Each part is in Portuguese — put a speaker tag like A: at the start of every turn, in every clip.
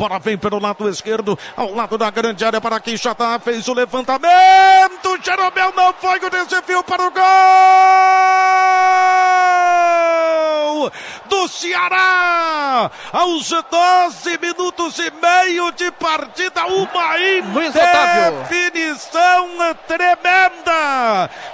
A: bola vem pelo lado esquerdo, ao lado da grande área para Quixadá, fez o levantamento, Jeromel não foi o desafio para o gol do Ceará, aos 12 minutos e meio de partida, uma indefinição tremenda,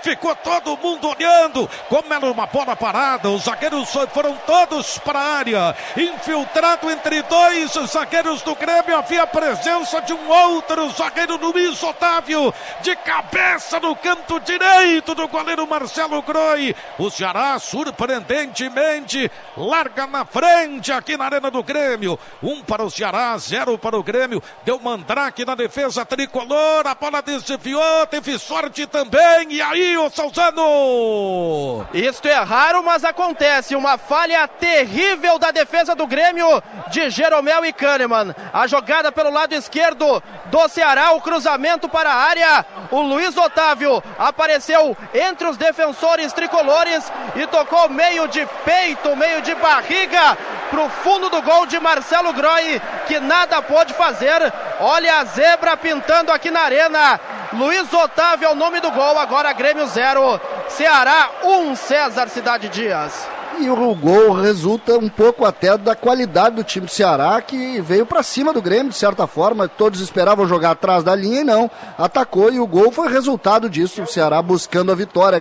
A: ficou todo mundo olhando, como era uma bola parada, os zagueiros foram todos para a área, infiltrado entre dois zagueiros do Grêmio, havia presença de um outro zagueiro, Luiz Otávio, de cabeça no canto direito do goleiro Marcelo Groi. O Ceará, surpreendentemente, larga na frente aqui na Arena do Grêmio. Um para o Ceará, zero para o Grêmio. Deu mandrake na defesa tricolor, a bola desviou, teve sorte também. E aí, o Salzano?
B: Isto é raro, mas acontece. Uma falha terrível da defesa do Grêmio de Jeromel e Kahneman. A jogada pelo lado esquerdo do Ceará, o cruzamento para a área. O Luiz Otávio apareceu entre os defensores tricolores e tocou meio de peito, meio de barriga para o fundo do gol de Marcelo Groi, que nada pôde fazer. Olha a zebra pintando aqui na arena. Luiz Otávio é o nome do gol, agora Grêmio 0, Ceará 1, um, César Cidade Dias.
C: E o gol resulta um pouco até da qualidade do time do Ceará, que veio para cima do Grêmio, de certa forma. Todos esperavam jogar atrás da linha e não. Atacou e o gol foi resultado disso. O Ceará buscando a vitória.